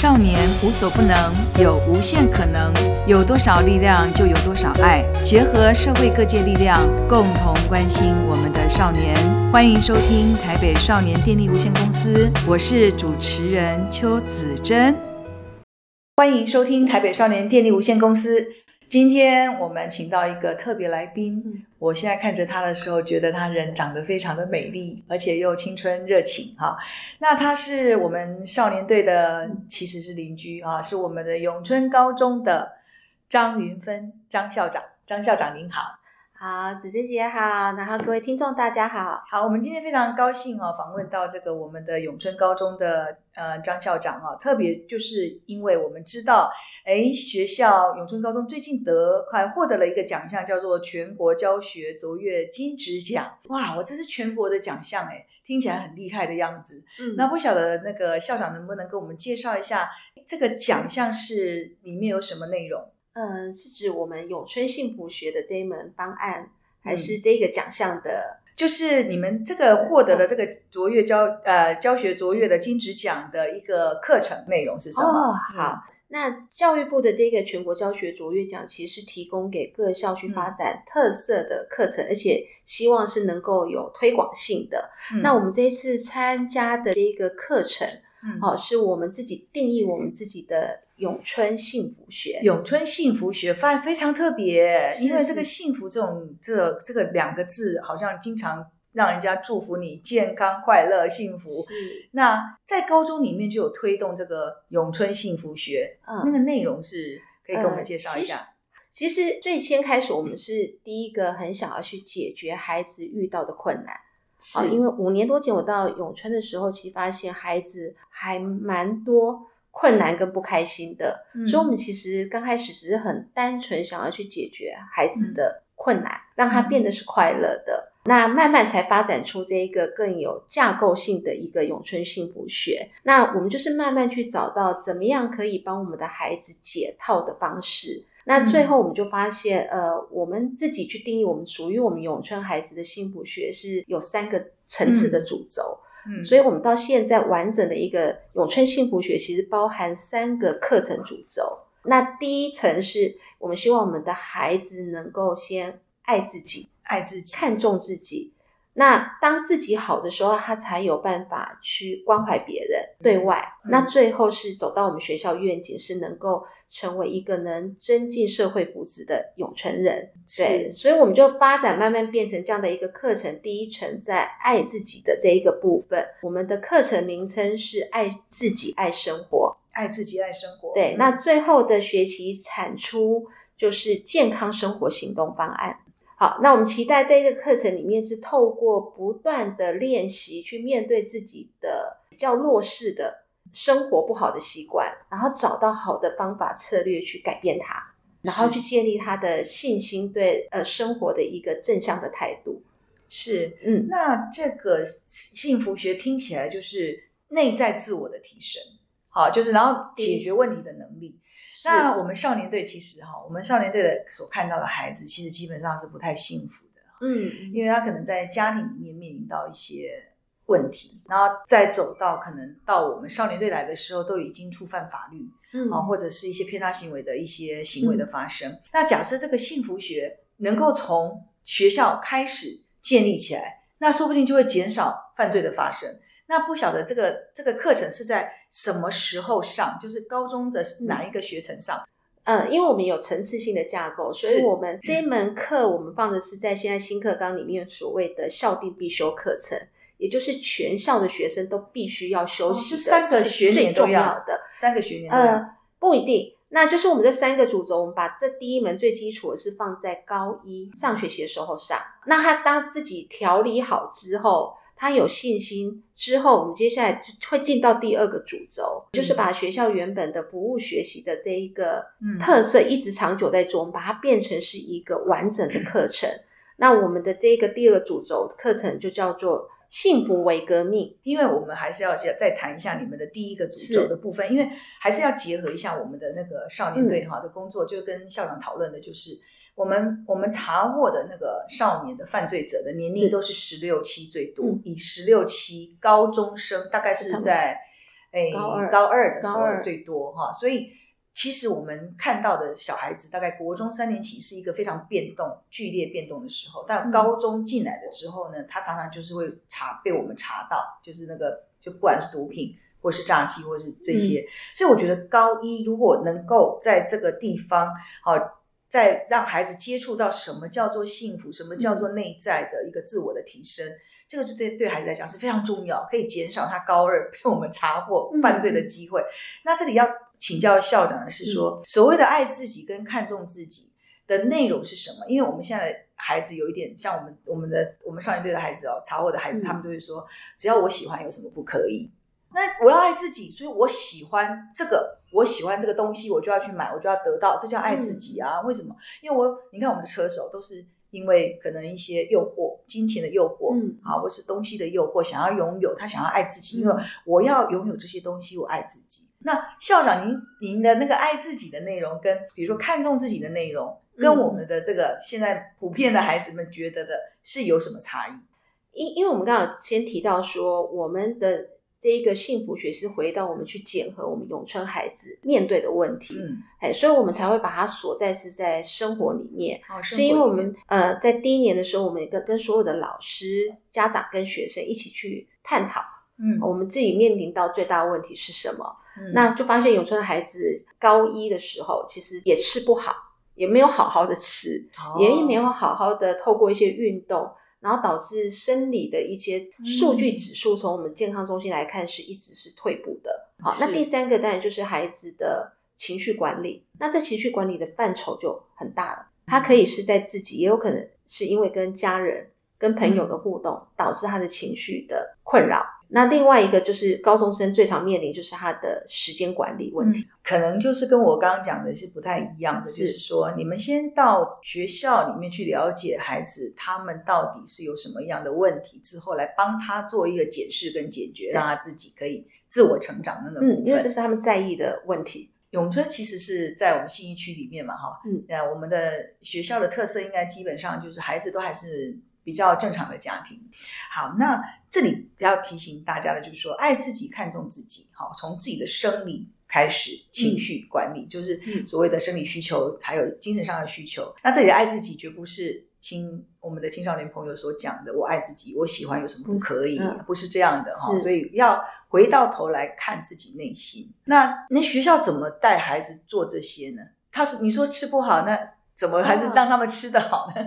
少年无所不能，有无限可能。有多少力量，就有多少爱。结合社会各界力量，共同关心我们的少年。欢迎收听台北少年电力无限公司，我是主持人邱子珍。欢迎收听台北少年电力无限公司。今天我们请到一个特别来宾，我现在看着他的时候，觉得他人长得非常的美丽，而且又青春热情哈。那他是我们少年队的，其实是邻居啊，是我们的永春高中的张云芬张校长，张校长您好。好，子珍姐好，然后各位听众大家好。好，我们今天非常高兴哦，访问到这个我们的永春高中的呃张校长啊，特别就是因为我们知道，哎，学校永春高中最近得还获得了一个奖项，叫做全国教学卓越金质奖。哇，我这是全国的奖项哎，听起来很厉害的样子。嗯，那不晓得那个校长能不能跟我们介绍一下这个奖项是里面有什么内容？嗯，是指我们永春幸福学的这一门方案，还是这个奖项的？就是你们这个获得了这个卓越教呃教学卓越的金质奖的一个课程内容是什么？哦，好，那教育部的这个全国教学卓越奖，其实是提供给各校去发展特色的课程，嗯，而且希望是能够有推广性的。嗯，那我们这一次参加的这个课程。嗯，好，是我们自己定义我们自己的永春幸福学。永春幸福学发现非常特别，因为这个幸福这种这这个两个字，好像经常让人家祝福你健康、快乐、幸福。那在高中里面就有推动这个永春幸福学，嗯，那个内容是可以跟我们介绍一下。呃，其实，其实最先开始，我们是第一个很想要去解决孩子遇到的困难。啊，因为五年多前我到永春的时候，其实发现孩子还蛮多困难跟不开心的，嗯、所以我们其实刚开始只是很单纯想要去解决孩子的困难，嗯、让他变得是快乐的。嗯、那慢慢才发展出这一个更有架构性的一个永春幸福学。那我们就是慢慢去找到怎么样可以帮我们的孩子解套的方式。那最后我们就发现，嗯、呃，我们自己去定义我们属于我们永春孩子的幸福学是有三个层次的主轴，嗯，嗯，所以我们到现在完整的一个永春幸福学其实包含三个课程主轴。那第一层是我们希望我们的孩子能够先爱自己，爱自己，看重自己。那当自己好的时候，他才有办法去关怀别人，对外。嗯、那最后是走到我们学校愿景，是能够成为一个能增进社会福祉的永成人。对，所以我们就发展慢慢变成这样的一个课程。第一层在爱自己的这一个部分，我们的课程名称是爱自己爱生活，爱自己爱生活。对，那最后的学习产出就是健康生活行动方案。好，那我们期待这个课程里面是透过不断的练习，去面对自己的比较弱势的生活不好的习惯，然后找到好的方法策略去改变它，然后去建立他的信心，对呃生活的一个正向的态度。是，嗯，那这个幸福学听起来就是内在自我的提升，好，就是然后解决问题的能力。那我们少年队其实哈，我们少年队的所看到的孩子，其实基本上是不太幸福的，嗯，因为他可能在家庭里面面临到一些问题，然后再走到可能到我们少年队来的时候，都已经触犯法律，嗯，或者是一些偏差行为的一些行为的发生。嗯，那假设这个幸福学能够从学校开始建立起来，那说不定就会减少犯罪的发生。那不晓得这个这个课程是在什么时候上？就是高中的哪一个学程上？嗯，因为我们有层次性的架构，所以我们这一门课我们放的是在现在新课纲里面所谓的校定必修课程，也就是全校的学生都必须要修习的，是三个学年重要的，三个学年。呃，不一定，那就是我们这三个主轴，我们把这第一门最基础的是放在高一上学期的时候上，那他当自己调理好之后。他有信心之后，我们接下来就会进到第二个主轴，嗯、就是把学校原本的服务学习的这一个特色一直长久在做，我们把它变成是一个完整的课程。嗯、那我们的这个第二个主轴课程就叫做“幸福为革命”，因为我们还是要再谈一下你们的第一个主轴的部分，因为还是要结合一下我们的那个少年队哈的工作，嗯、就跟校长讨论的就是。我们我们查获的那个少年的犯罪者的年龄都是十六七最多，嗯、以十六七高中生大概是在哎高二的时候最多哈，所以。其实我们看到的小孩子，大概国中三年级是一个非常变动、剧烈变动的时候。但高中进来的时候呢，他常常就是会查被我们查到，就是那个就不管是毒品，或是诈欺，或是这些。嗯、所以我觉得高一如果能够在这个地方，好，再让孩子接触到什么叫做幸福，什么叫做内在的一个自我的提升，嗯、这个就对对孩子来讲是非常重要，可以减少他高二被我们查获犯罪的机会。嗯、那这里要。请教校长的是说，所谓的爱自己跟看重自己的内容是什么？因为我们现在的孩子有一点像我们我们的我们少年队的孩子哦，查获的孩子，他们都会说，只要我喜欢，有什么不可以？那我要爱自己，所以我喜欢这个，我喜欢这个东西，我就要去买，我就要得到，这叫爱自己啊？为什么？因为我你看我们的车手都是因为可能一些诱惑、金钱的诱惑，嗯，啊，或是东西的诱惑，想要拥有，他想要爱自己，因为我要拥有这些东西，我爱自己。那校长您，您您的那个爱自己的内容，跟比如说看重自己的内容，跟我们的这个现在普遍的孩子们觉得的是有什么差异？因因为我们刚刚先提到说，我们的这一个幸福学是回到我们去检核我们永春孩子面对的问题，嗯，哎，所以我们才会把它锁在是在生活里面。哦，是因为我们呃在第一年的时候，我们跟跟所有的老师、家长跟学生一起去探讨，嗯，我们自己面临到最大的问题是什么？那就发现永春的孩子高一的时候，其实也吃不好，也没有好好的吃，哦、也没有好好的透过一些运动，然后导致生理的一些数据指数，从我们健康中心来看，是一直是退步的。嗯、好，那第三个当然就是孩子的情绪管理，那这情绪管理的范畴就很大了，他可以是在自己，也有可能是因为跟家人、跟朋友的互动，导致他的情绪的困扰。那另外一个就是高中生最常面临就是他的时间管理问题，嗯，可能就是跟我刚刚讲的是不太一样的，是就是说你们先到学校里面去了解孩子他们到底是有什么样的问题，之后来帮他做一个解释跟解决，让他自己可以自我成长那个部分。嗯，因为这是他们在意的问题。永春其实是在我们信义区里面嘛，哈，嗯，我们的学校的特色应该基本上就是孩子都还是。比较正常的家庭，好，那这里要提醒大家的，就是说，爱自己，看重自己，好，从自己的生理开始，情绪管理，嗯、就是所谓的生理需求，嗯、还有精神上的需求。那这里的爱自己，绝不是青我们的青少年朋友所讲的“我爱自己，我喜欢有什么不可以”，嗯、不是这样的哈。是所以要回到头来看自己内心。那那学校怎么带孩子做这些呢？他说：“你说吃不好，那怎么还是让他们吃得好呢？”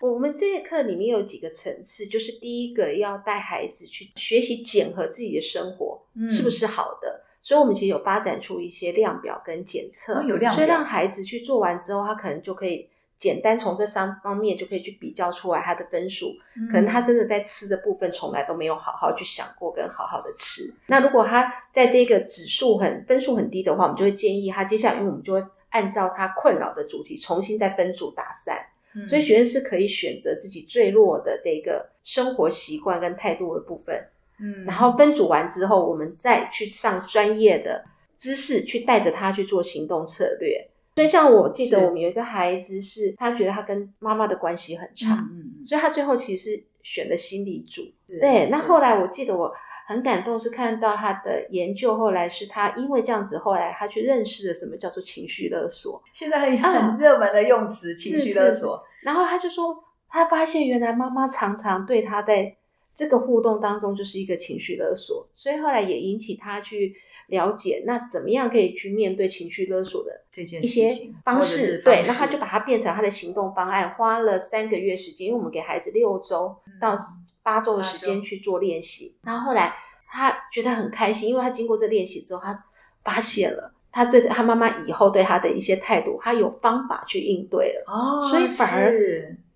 啊我们这节课里面有几个层次，就是第一个要带孩子去学习检核自己的生活是不是好的，嗯、所以我们其实有发展出一些量表跟检测，哦、有量表，所以让孩子去做完之后，他可能就可以简单从这三方面就可以去比较出来他的分数。嗯、可能他真的在吃的部分从来都没有好好去想过跟好好的吃。那如果他在这个指数很分数很低的话，我们就会建议他接下来，因为我们就会按照他困扰的主题重新再分组打散。所以学生是可以选择自己最弱的这个生活习惯跟态度的部分，嗯，然后分组完之后，我们再去上专业的知识，去带着他去做行动策略。所以像我记得我们有一个孩子是，是他觉得他跟妈妈的关系很差，嗯，所以他最后其实是选了心理组。对，那后来我记得我。很感动，是看到他的研究，后来是他因为这样子，后来他去认识了什么叫做情绪勒索。现在很很热门的用词，啊、情绪勒索。然后他就说，他发现原来妈妈常常对他在这个互动当中就是一个情绪勒索，所以后来也引起他去了解，那怎么样可以去面对情绪勒索的这件一些方式？对，那他就把它变成他的行动方案，花了三个月时间，因为我们给孩子六周到。八周的时间去做练习，然后后来他觉得很开心，因为他经过这练习之后，他发现了他对他妈妈以后对他的一些态度，他有方法去应对了，哦，所以反而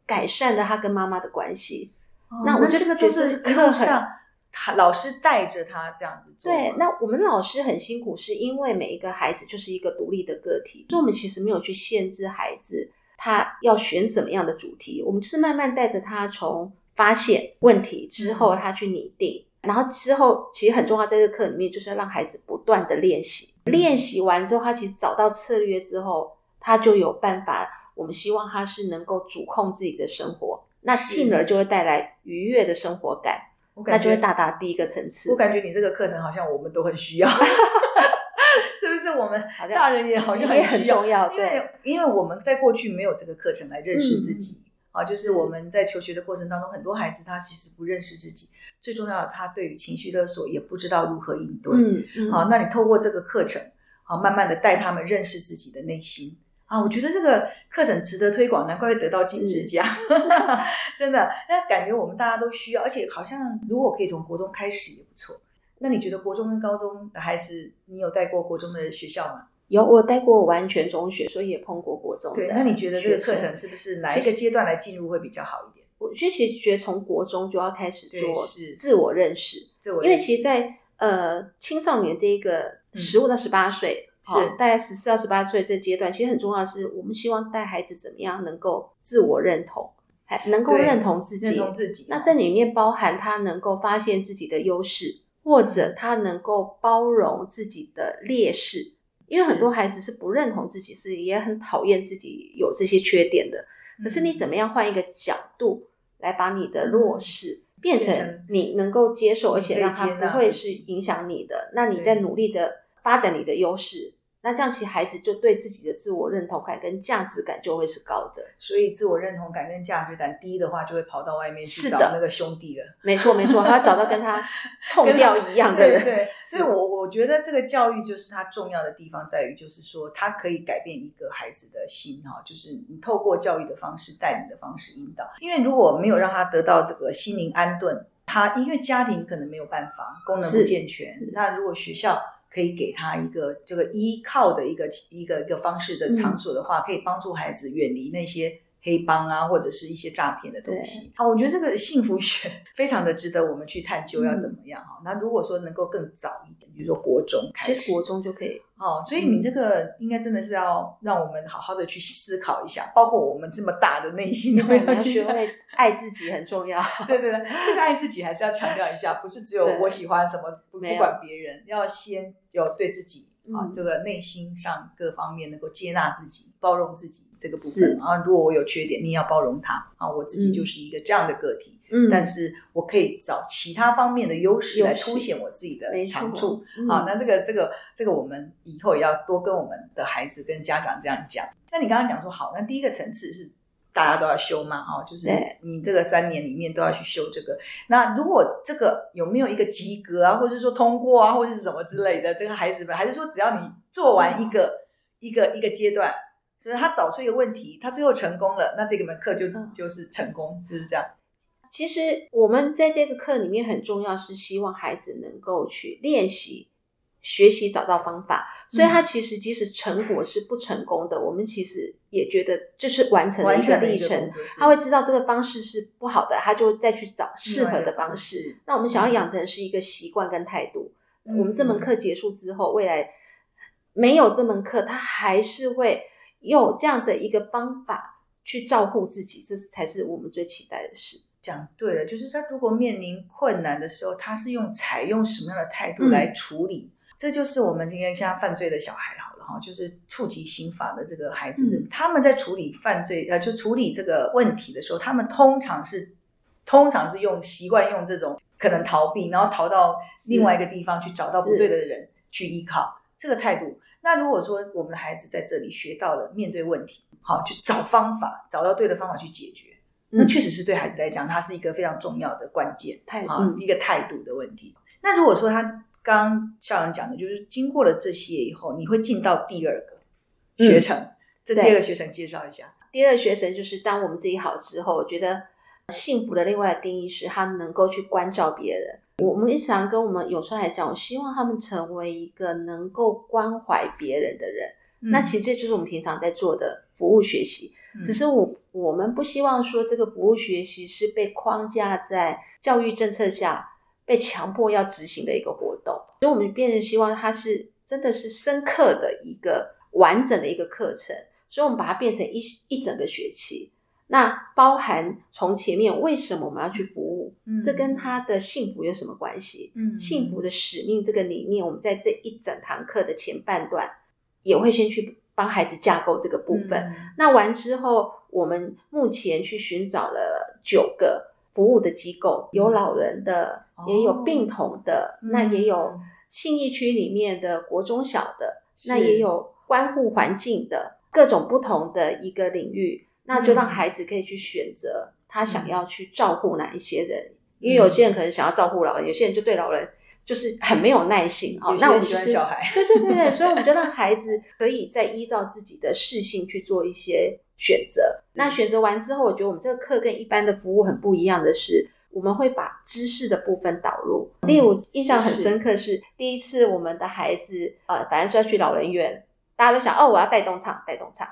改善了他跟妈妈的关系。哦、那我觉得这个就是课上他老师带着他这样子做。对，那我们老师很辛苦，是因为每一个孩子就是一个独立的个体，所以我们其实没有去限制孩子他要选什么样的主题，我们就是慢慢带着他从。发现问题之后，他去拟定，嗯、然后之后其实很重要，在这个课里面就是要让孩子不断的练习。嗯、练习完之后，他其实找到策略之后，他就有办法。我们希望他是能够主控自己的生活，那进而就会带来愉悦的生活感。那就会到达第一个层次。我感觉你这个课程好像我们都很需要。是不是我们大人也好像很需要？重要，因为因为我们在过去没有这个课程来认识自己啊，就是我们在求学的过程当中，很多孩子他其实不认识自己，最重要的他对于情绪勒索也不知道如何应对。嗯，好，那你透过这个课程，好，慢慢的带他们认识自己的内心啊，我觉得这个课程值得推广，难怪会得到金质奖，真的，那感觉我们大家都需要，而且好像如果可以从国中开始也不错。那你觉得国中跟高中的孩子，你有带过国中的学校吗？有，我带过完全中学，所以也碰过国中。对，那你觉得这个课程是不是哪一个阶段来进入会比较好一点？我其实觉得从国中就要开始做自我认识，因为其实在，在呃青少年这一个十五到十八岁，是、嗯、大概十四到十八岁这阶段，其实很重要的是，我们希望带孩子怎么样能够自我认同，还能够认同自己，认同自己。那这里面包含他能够发现自己的优势。或者他能够包容自己的劣势，因为很多孩子是不认同自己，是也很讨厌自己有这些缺点的。可是你怎么样换一个角度来把你的弱势变成你能够接受，而且让他不会是影响你的，那你在努力的发展你的优势。那这样，其实孩子就对自己的自我认同感跟价值感就会是高的。所以，自我认同感跟价值感低的话，就会跑到外面去找那个兄弟了。没错，没错，他找到跟他 痛调一样的人。对，对，所以我我觉得这个教育就是它重要的地方在于，就是说它可以改变一个孩子的心哈，就是你透过教育的方式、带领的方式引导。因为如果没有让他得到这个心灵安顿，他因为家庭可能没有办法，功能不健全，那如果学校。可以给他一个这个依靠的一个一个一个方式的场所的话，嗯、可以帮助孩子远离那些黑帮啊，或者是一些诈骗的东西。啊，我觉得这个幸福学 非常的值得我们去探究，要怎么样哈？嗯、那如果说能够更早一点，比如说国中开始，其实国中就可以。哦，所以你这个应该真的是要让我们好好的去思考一下，包括我们这么大的内心 都要去学会爱自己很重要。对对对，这个爱自己还是要强调一下，不是只有我喜欢什么，不管别人，要先有对自己啊这个内心上各方面能够接纳自己、包容自己这个部分。然后如果我有缺点，你也要包容他啊，我自己就是一个这样的个体。嗯，但是我可以找其他方面的优势来凸显我自己的长处。好，那这个这个这个我们以后也要多跟我们的孩子跟家长这样讲。那你刚刚讲说好，那第一个层次是大家都要修嘛？哦，就是你这个三年里面都要去修这个。那如果这个有没有一个及格啊，或者说通过啊，或者是什么之类的？这个孩子们还是说只要你做完一个一个一个阶段，就是他找出一个问题，他最后成功了，那这个门课就就是成功，是不是这样？其实我们在这个课里面很重要，是希望孩子能够去练习、学习、找到方法。所以他其实即使成果是不成功的，嗯、我们其实也觉得就是完成了一个历程。他会知道这个方式是不好的，他就再去找适合的方式。嗯、那我们想要养成是一个习惯跟态度。嗯、我们这门课结束之后，未来没有这门课，他还是会用这样的一个方法去照顾自己，这才是我们最期待的事。讲对了，就是他如果面临困难的时候，他是用采用什么样的态度来处理？嗯、这就是我们今天像犯罪的小孩好了哈，就是触及刑法的这个孩子，嗯、他们在处理犯罪呃，就处理这个问题的时候，他们通常是通常是用习惯用这种可能逃避，然后逃到另外一个地方去找到不对的人去依靠这个态度。那如果说我们的孩子在这里学到了面对问题，好，去找方法，找到对的方法去解决。那确实是对孩子来讲，他是一个非常重要的关键，态度，一个态度的问题。那如果说他刚刚校长讲的，就是经过了这些以后，你会进到第二个学程。这第二个学程介绍一下。第二个学程就是当我们自己好之后，我觉得幸福的另外的定义是，他能够去关照别人。我们一直常跟我们永川来讲，我希望他们成为一个能够关怀别人的人。那其实这就是我们平常在做的服务学习。只是我我们不希望说这个服务学习是被框架在教育政策下被强迫要执行的一个活动，所以我们变成希望它是真的是深刻的一个完整的一个课程，所以我们把它变成一一整个学期。那包含从前面为什么我们要去服务，嗯，这跟他的幸福有什么关系？嗯，幸福的使命这个理念，我们在这一整堂课的前半段也会先去。帮孩子架构这个部分，嗯、那完之后，我们目前去寻找了九个服务的机构，有老人的，嗯、也有病童的，哦、那也有信义区里面的国中小的，嗯、那也有关护环境的各种不同的一个领域，那就让孩子可以去选择他想要去照顾哪一些人，嗯、因为有些人可能想要照顾老人，有些人就对老人。就是很没有耐心啊，那我们喜欢小孩，对对对对，所以我们就让孩子可以再依照自己的适性去做一些选择。那选择完之后，我觉得我们这个课跟一般的服务很不一样的是，我们会把知识的部分导入。例如印象很深刻是第一次我们的孩子呃，反正说要去老人院，大家都想哦，我要带动唱带动唱，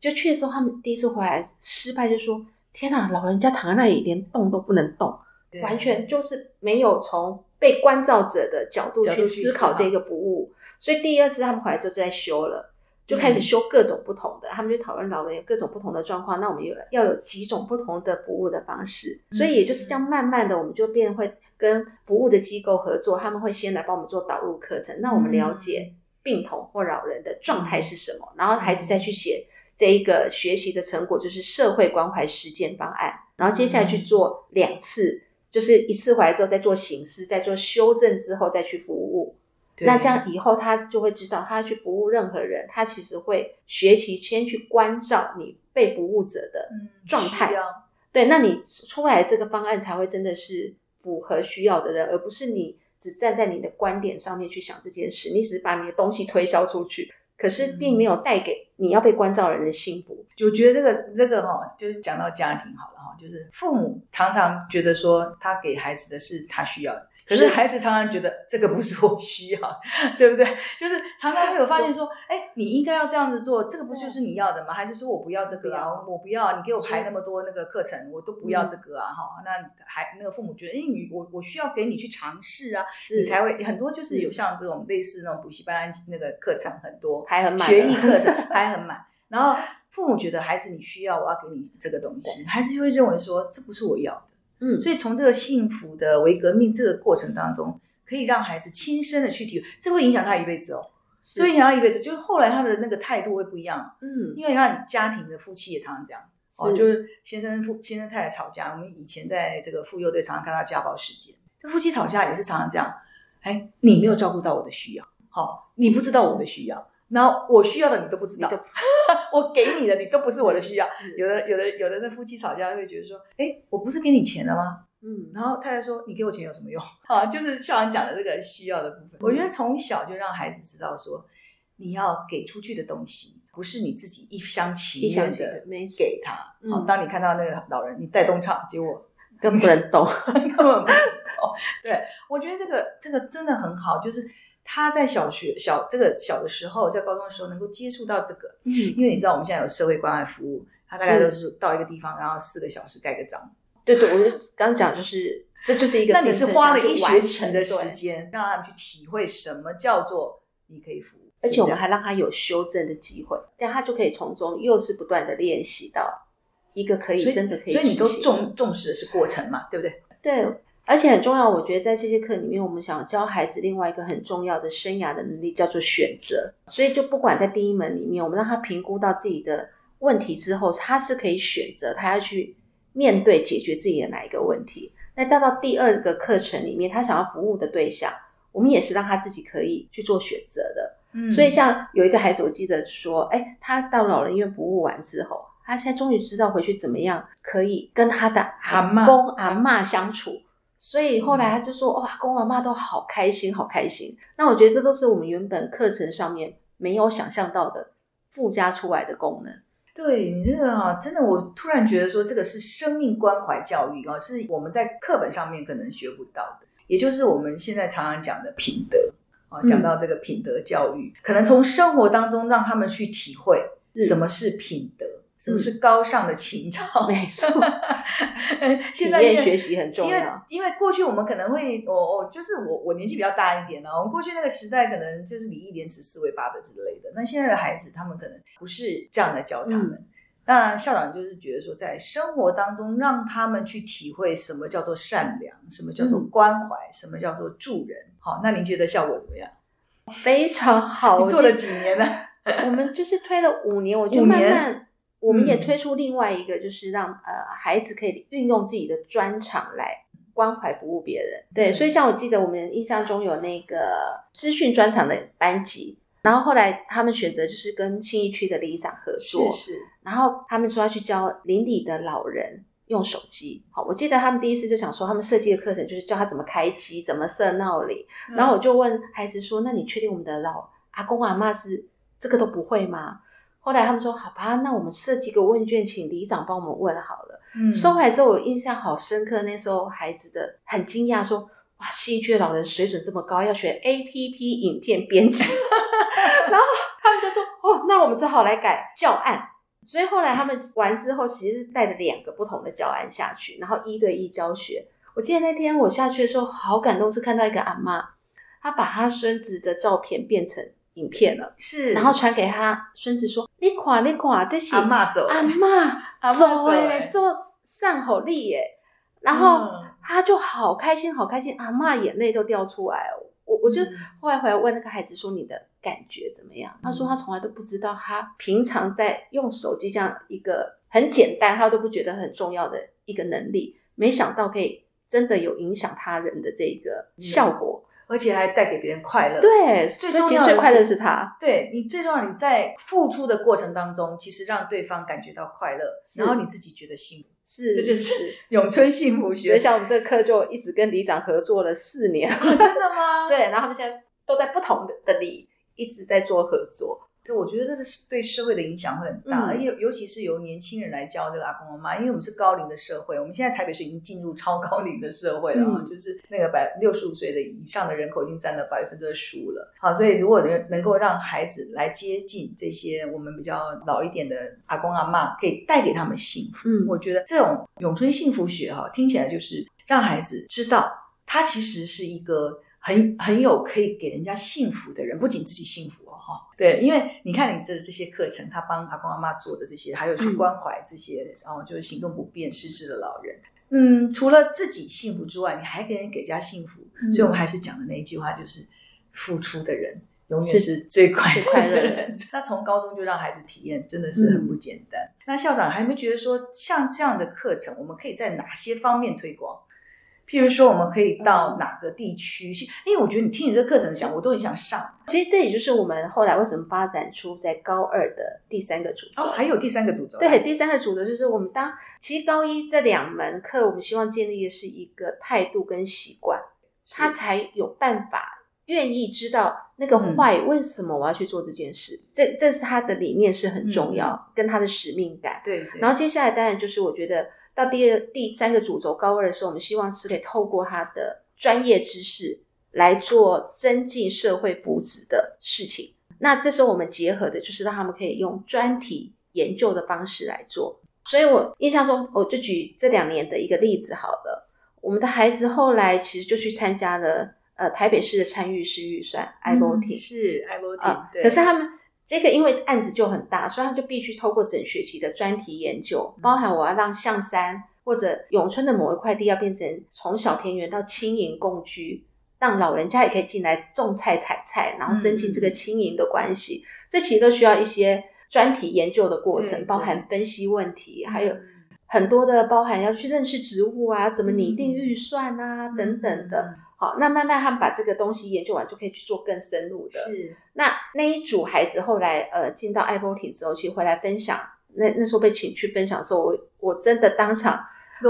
就去的时候他们第一次回来失败，就说天哪，老人家躺在那里连动都不能动，完全就是没有从。被关照者的角度去思考这个服务，所以第二次他们回来之后就在修了，就开始修各种不同的，嗯、他们就讨论老人有各种不同的状况，那我们有要有几种不同的服务的方式，所以也就是这样慢慢的，我们就变会跟服务的机构合作，他们会先来帮我们做导入课程，那我们了解病童或老人的状态是什么，然后孩子再去写这一个学习的成果，就是社会关怀实践方案，然后接下来去做两次。就是一次回来之后再做形式，再做修正之后再去服务。对那这样以后他就会知道，他要去服务任何人，他其实会学习先去关照你被服务者的状态。嗯、对，那你出来这个方案才会真的是符合需要的人，而不是你只站在你的观点上面去想这件事，你只是把你的东西推销出去，可是并没有带给你要被关照人的幸福。就我觉得这个这个哈，就是讲到家庭好了哈。就是父母常常觉得说他给孩子的是他需要的，可是孩子常常觉得这个不是我需要，对不对？就是常常会有发现说，哎，你应该要这样子做，这个不就是你要的吗？还是说我不要这个啊？我不要，你给我排那么多那个课程，我都不要这个啊！哈，那还那个父母觉得，哎，你我我需要给你去尝试啊，你才会很多就是有像这种类似那种补习班那个课程很多，还很满，学艺课程还很满，然后。父母觉得孩子你需要，我要给你这个东西，孩子就会认为说这不是我要的。嗯，所以从这个幸福的为革命这个过程当中，可以让孩子亲身的去体会，这会影响他一辈子哦，这会影响他一辈子。就是后来他的那个态度会不一样。嗯，因为你看家庭的夫妻也常常这样，哦，就是先生夫先生太太吵架，我们以前在这个妇幼队常常看到家暴事件，这夫妻吵架也是常常这样。哎，你没有照顾到我的需要，好，哦，你不知道我的需要。然后我需要的你都不知道，我给你的你都不是我的需要。有的有的有的那夫妻吵架会觉得说，哎，我不是给你钱了吗？嗯，然后太太说，你给我钱有什么用？啊，就是校长讲的这个需要的部分。我觉得从小就让孩子知道说，你要给出去的东西不是你自己一厢情愿的给他。好，当你看到那个老人，你带动唱，结果根本不能动，根本不能动。对，我觉得这个这个真的很好，就是。他在小学小这个小的时候，在高中的时候能够接触到这个，嗯，因为你知道我们现在有社会关爱服务，他大概都是到一个地方，然后四个小时盖个章。对对，我就刚讲就是这就是一个，那你是花了一学期的时间，让他们去体会什么叫做你可以服务，而且我们还让他有修正的机会，这样他就可以从中又是不断的练习到一个可以真的可以，所以你都重重视的是过程嘛，对不对？对。而且很重要，我觉得在这些课里面，我们想教孩子另外一个很重要的生涯的能力，叫做选择。所以就不管在第一门里面，我们让他评估到自己的问题之后，他是可以选择他要去面对解决自己的哪一个问题。那到到第二个课程里面，他想要服务的对象，我们也是让他自己可以去做选择的。嗯，所以像有一个孩子，我记得说，哎，他到老人院服务完之后，他现在终于知道回去怎么样可以跟他的阿公阿嬷相处。所以后来他就说：“哇，公阿妈都好开心，好开心。”那我觉得这都是我们原本课程上面没有想象到的附加出来的功能。对你这个啊，真的，我突然觉得说，这个是生命关怀教育啊，是我们在课本上面可能学不到的，也就是我们现在常常讲的品德啊，讲到这个品德教育，嗯、可能从生活当中让他们去体会什么是品德。什么是高尚的情操？没错，现在学习很重要。因为因为过去我们可能会，哦我，就是我我年纪比较大一点呢，我们过去那个时代可能就是礼义廉耻四维八德之类的。那现在的孩子，他们可能不是这样来教他们。那、嗯、校长就是觉得说，在生活当中让他们去体会什么叫做善良，什么叫做关怀，嗯、什么叫做助人。好，那您觉得效果怎么样？非常好。你做了几年呢？我们就是推了五年，我就慢慢。我们也推出另外一个，就是让呃孩子可以运用自己的专长来关怀服务别人。对，所以像我记得我们印象中有那个资讯专长的班级，然后后来他们选择就是跟新义区的里长合作，是是，然后他们说要去教邻里的老人用手机。好，我记得他们第一次就想说，他们设计的课程就是教他怎么开机，怎么设闹铃。然后我就问孩子说：“那你确定我们的老阿公阿妈是这个都不会吗？”后来他们说：“好吧，那我们设计个问卷，请里长帮我们问好了。”嗯，收回来之后，我印象好深刻。那时候孩子的很惊讶，说：“哇，信义区老人水准这么高，要学 APP 影片编辑。”然后他们就说：“哦，那我们只好来改教案。”所以后来他们完之后，其实是带着两个不同的教案下去，然后一对一教学。我记得那天我下去的时候，好感动，是看到一个阿妈，她把她孙子的照片变成。影片了，是，然后传给他孙子说：“你看，你看，这是阿妈走，阿妈走哎，做善好力耶。”然后他就好开心，好开心，阿妈眼泪都掉出来。我我就后来回来问那个孩子说：“你的感觉怎么样？”他说：“他从来都不知道，他平常在用手机这样一个很简单，他都不觉得很重要的一个能力，没想到可以真的有影响他人的这个效果。”而且还带给别人快乐。对，最重要的最快乐是他。对，你最重要，你在付出的过程当中，其实让对方感觉到快乐，然后你自己觉得幸福。是，这就是 永春幸福学。所以像我们这个课就一直跟里长合作了四年。哦，真的吗？对，然后他们现在都在不同的的里一直在做合作。就我觉得这是对社会的影响会很大，而、嗯、尤尤其是由年轻人来教这个阿公阿妈，因为我们是高龄的社会，我们现在台北市已经进入超高龄的社会了，嗯、就是那个百六十五岁的以上的人口已经占了百分之二十五了。好，所以如果能能够让孩子来接近这些我们比较老一点的阿公阿妈，可以带给他们幸福，嗯，我觉得这种永春幸福学哈，听起来就是让孩子知道他其实是一个很很有可以给人家幸福的人，不仅自己幸福。对，因为你看你这这些课程，他帮阿公阿妈做的这些，还有去关怀这些，然后、就是行动不便、失智的老人。嗯，除了自己幸福之外，你还给人给家幸福。嗯、所以我们还是讲的那一句话，就是付出的人永远是最快乐的人。那从高中就让孩子体验，真的是很不简单。嗯、那校长还没觉得说，像这样的课程，我们可以在哪些方面推广？譬如说，我们可以到哪个地区去？因为我觉得你听你这个课程讲，我都很想上。其实这也就是我们后来为什么发展出在高二的第三个主轴。哦，还有第三个主轴。对，第三个主轴就是我们当其实高一这两门课，我们希望建立的是一个态度跟习惯，他才有办法愿意知道那个 why，为什么我要去做这件事。这这是他的理念是很重要，跟他的使命感。对。然后接下来当然就是我觉得。到第二、第三个主轴高二的时候，我们希望是可以透过他的专业知识来做增进社会福祉的事情。那这时候我们结合的就是让他们可以用专题研究的方式来做。所以我印象中，我就举这两年的一个例子好了。我们的孩子后来其实就去参加了呃台北市的参与式预算 iVoting，是 iVoting，对。可是他们。这个因为案子就很大，所以他就必须透过整学期的专题研究，包含我要让象山或者永春的某一块地要变成从小田园到轻盈共居，让老人家也可以进来种菜采菜，然后增进这个轻盈的关系。嗯、这其实都需要一些专题研究的过程，包含分析问题，还有很多的包含要去认识植物啊，怎么拟定预算啊、嗯、等等的。好，那慢慢他们把这个东西研究完，就可以去做更深入的。是，那那一组孩子后来呃进到 iVoting 之后，其实回来分享，那那时候被请去分享的时候，我我真的当场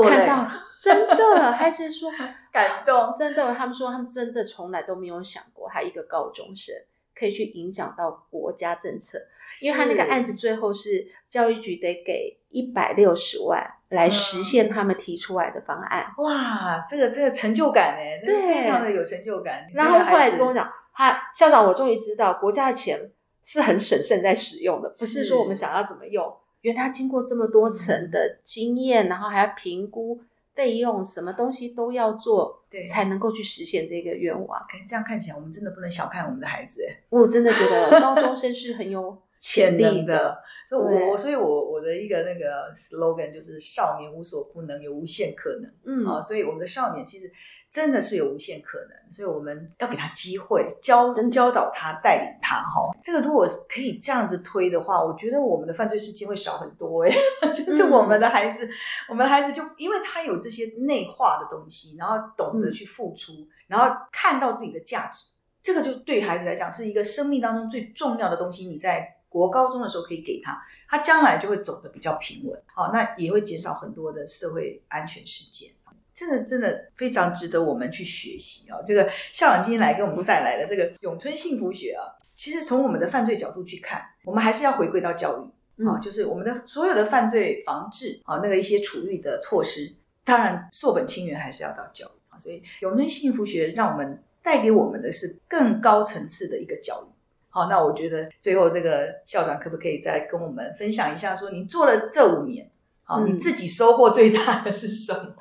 看到，真的孩子说 感动，真的，他们说他们真的从来都没有想过，他一个高中生可以去影响到国家政策，因为他那个案子最后是教育局得给一百六十万。来实现他们提出来的方案。嗯、哇，这个这个成就感哎，对，非常的有成就感。然后后来跟我讲，他校长，我终于知道国家的钱是很审慎在使用的，不是说我们想要怎么用。原来他经过这么多层的经验，嗯、然后还要评估费用，什么东西都要做，对，才能够去实现这个愿望。哎，这样看起来，我们真的不能小看我们的孩子哎。我真的觉得高中生是很有。潜力的，所以我我所以我我的一个那个 slogan 就是少年无所不能，有无限可能。嗯啊，所以我们的少年其实，真的是有无限可能，所以我们要给他机会，教教导他，带领他哈。这个如果可以这样子推的话，我觉得我们的犯罪事件会少很多哎。就是我们的孩子，嗯、我们的孩子就因为他有这些内化的东西，然后懂得去付出，嗯、然后看到自己的价值，这个就对孩子来讲是一个生命当中最重要的东西。你在国高中的时候可以给他，他将来就会走的比较平稳，好，那也会减少很多的社会安全事件。真的真的非常值得我们去学习啊！这个校长今天来给我们带来的这个永春幸福学啊，其实从我们的犯罪角度去看，我们还是要回归到教育啊，就是我们的所有的犯罪防治啊，那个一些处遇的措施，当然溯本清源还是要到教育啊。所以永春幸福学让我们带给我们的是更高层次的一个教育。好，那我觉得最后这个校长可不可以再跟我们分享一下，说你做了这五年，好，你自己收获最大的是什么？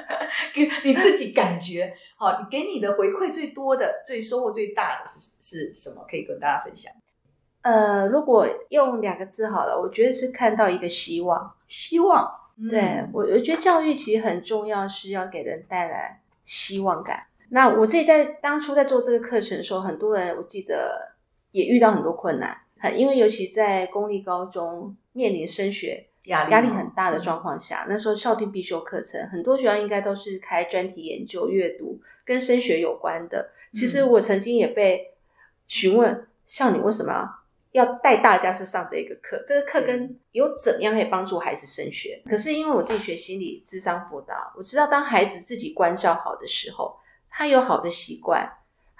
给你自己感觉好，你给你的回馈最多的、最收获最大的是是什么？可以跟大家分享。呃，如果用两个字好了，我觉得是看到一个希望。希望，对，我我觉得教育其实很重要，是要给人带来希望感。那我自己在当初在做这个课程的时候，很多人我记得也遇到很多困难，因为尤其在公立高中面临升学。压力压力很大的状况下，那时候校定必修课程，很多学校应该都是开专题研究、阅读跟升学有关的。其实我曾经也被询问，像你为什么要带大家去上这个课？这个课跟有怎么样可以帮助孩子升学？可是因为我自己学心理智商辅导，我知道当孩子自己关照好的时候，他有好的习惯，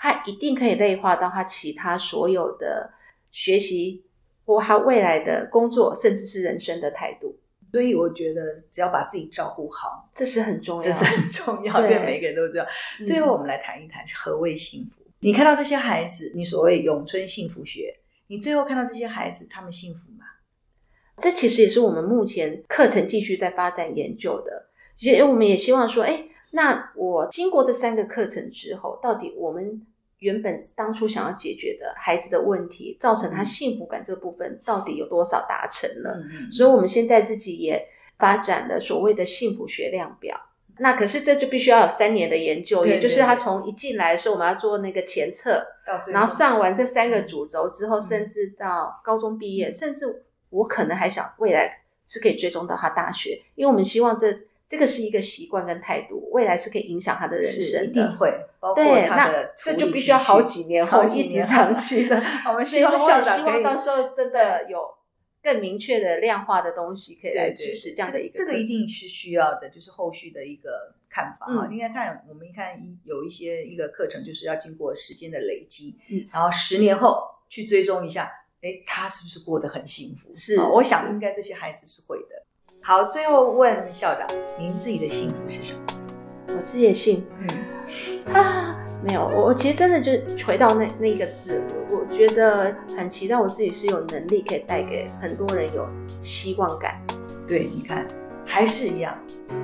他一定可以内化到他其他所有的学习。或他未来的工作，甚至是人生的态度，所以我觉得只要把自己照顾好，这是很重要，这是很重要，对每个人都知道。嗯、最后，我们来谈一谈何谓幸福。你看到这些孩子，你所谓永春幸福学，你最后看到这些孩子，他们幸福吗？这其实也是我们目前课程继续在发展研究的。其实我们也希望说，哎，那我经过这三个课程之后，到底我们。原本当初想要解决的孩子的问题，造成他幸福感这部分到底有多少达成了？嗯、所以，我们现在自己也发展了所谓的幸福学量表。那可是这就必须要有三年的研究，也就是他从一进来的时候，我们要做那个前测，然后上完这三个主轴之后，嗯、甚至到高中毕业，嗯、甚至我可能还想未来是可以追踪到他大学，因为我们希望这。这个是一个习惯跟态度，未来是可以影响他的人生的，一定会。包括对，那这就必须要好几年后一直长期的。我们希望校长希望到时候真的有更明确的量化的东西可以来支持这样的一个。这个一定是需要的，就是后续的一个看法啊。应该看我们一看有一些一个课程，就是要经过时间的累积，嗯，然后十年后去追踪一下，哎，他是不是过得很幸福？是，我想应该这些孩子是会的。好，最后问校长，您自己的幸福是什么？我自己的幸福，嗯 啊，没有，我我其实真的就回到那那一个字，我我觉得很期待我自己是有能力可以带给很多人有希望感。对，你看，还是一样，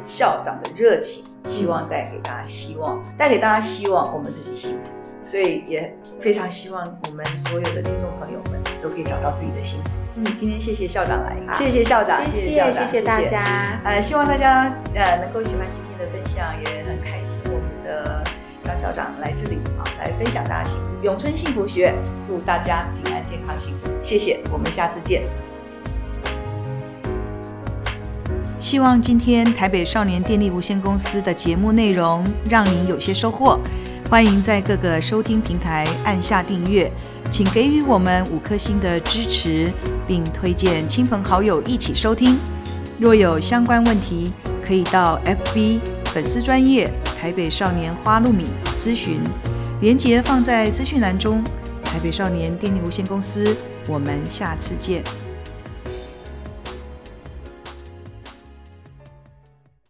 校长的热情，希望带给大家希望，带给大家希望，我们自己幸福。所以也非常希望我们所有的听众朋友们都可以找到自己的幸福。嗯，今天谢谢校长来，谢谢校长，谢谢校长，谢谢大家。呃，希望大家呃能够喜欢今天的分享，也很开心我们的张校长来这里啊，来分享大家幸福永春幸福学，祝大家平安健康幸福。谢谢，我们下次见。希望今天台北少年电力无限公司的节目内容让您有些收获。欢迎在各个收听平台按下订阅，请给予我们五颗星的支持，并推荐亲朋好友一起收听。若有相关问题，可以到 FB 粉丝专业台北少年花露米咨询，链接放在资讯栏中。台北少年电力无限公司，我们下次见。